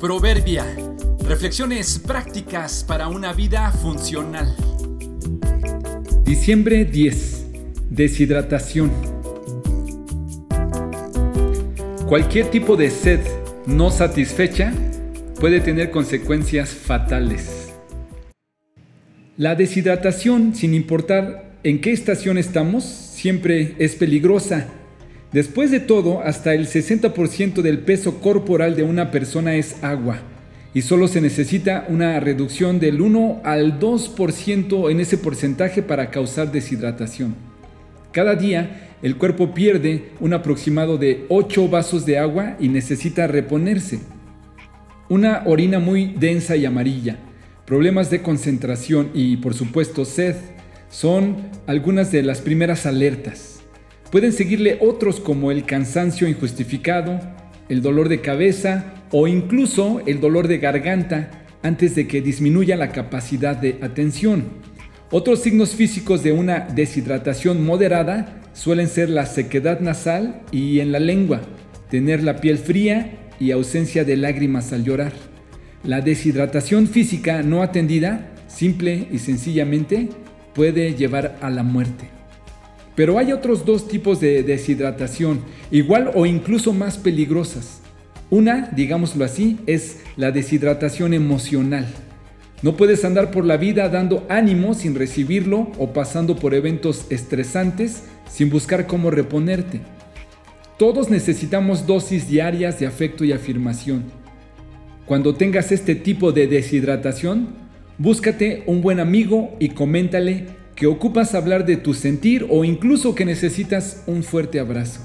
Proverbia. Reflexiones prácticas para una vida funcional. Diciembre 10. Deshidratación. Cualquier tipo de sed no satisfecha puede tener consecuencias fatales. La deshidratación, sin importar en qué estación estamos, siempre es peligrosa Después de todo, hasta el 60% del peso corporal de una persona es agua y solo se necesita una reducción del 1 al 2% en ese porcentaje para causar deshidratación. Cada día el cuerpo pierde un aproximado de 8 vasos de agua y necesita reponerse. Una orina muy densa y amarilla, problemas de concentración y por supuesto sed son algunas de las primeras alertas. Pueden seguirle otros como el cansancio injustificado, el dolor de cabeza o incluso el dolor de garganta antes de que disminuya la capacidad de atención. Otros signos físicos de una deshidratación moderada suelen ser la sequedad nasal y en la lengua, tener la piel fría y ausencia de lágrimas al llorar. La deshidratación física no atendida, simple y sencillamente, puede llevar a la muerte. Pero hay otros dos tipos de deshidratación, igual o incluso más peligrosas. Una, digámoslo así, es la deshidratación emocional. No puedes andar por la vida dando ánimo sin recibirlo o pasando por eventos estresantes sin buscar cómo reponerte. Todos necesitamos dosis diarias de afecto y afirmación. Cuando tengas este tipo de deshidratación, búscate un buen amigo y coméntale que ocupas hablar de tu sentir o incluso que necesitas un fuerte abrazo.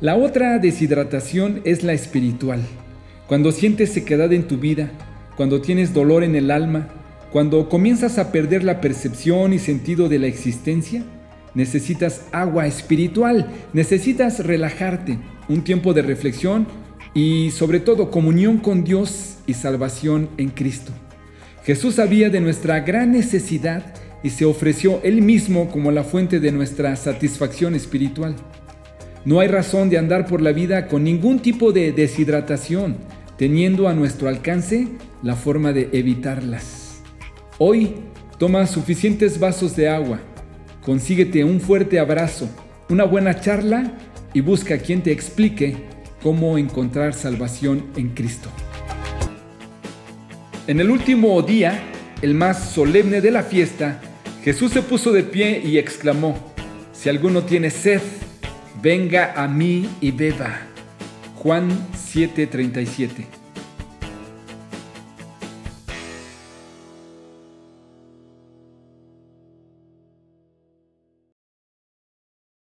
La otra deshidratación es la espiritual. Cuando sientes sequedad en tu vida, cuando tienes dolor en el alma, cuando comienzas a perder la percepción y sentido de la existencia, necesitas agua espiritual, necesitas relajarte, un tiempo de reflexión y sobre todo comunión con Dios y salvación en Cristo. Jesús sabía de nuestra gran necesidad y se ofreció Él mismo como la fuente de nuestra satisfacción espiritual. No hay razón de andar por la vida con ningún tipo de deshidratación, teniendo a nuestro alcance la forma de evitarlas. Hoy toma suficientes vasos de agua, consíguete un fuerte abrazo, una buena charla y busca quien te explique cómo encontrar salvación en Cristo. En el último día, el más solemne de la fiesta, Jesús se puso de pie y exclamó, si alguno tiene sed, venga a mí y beba. Juan 7:37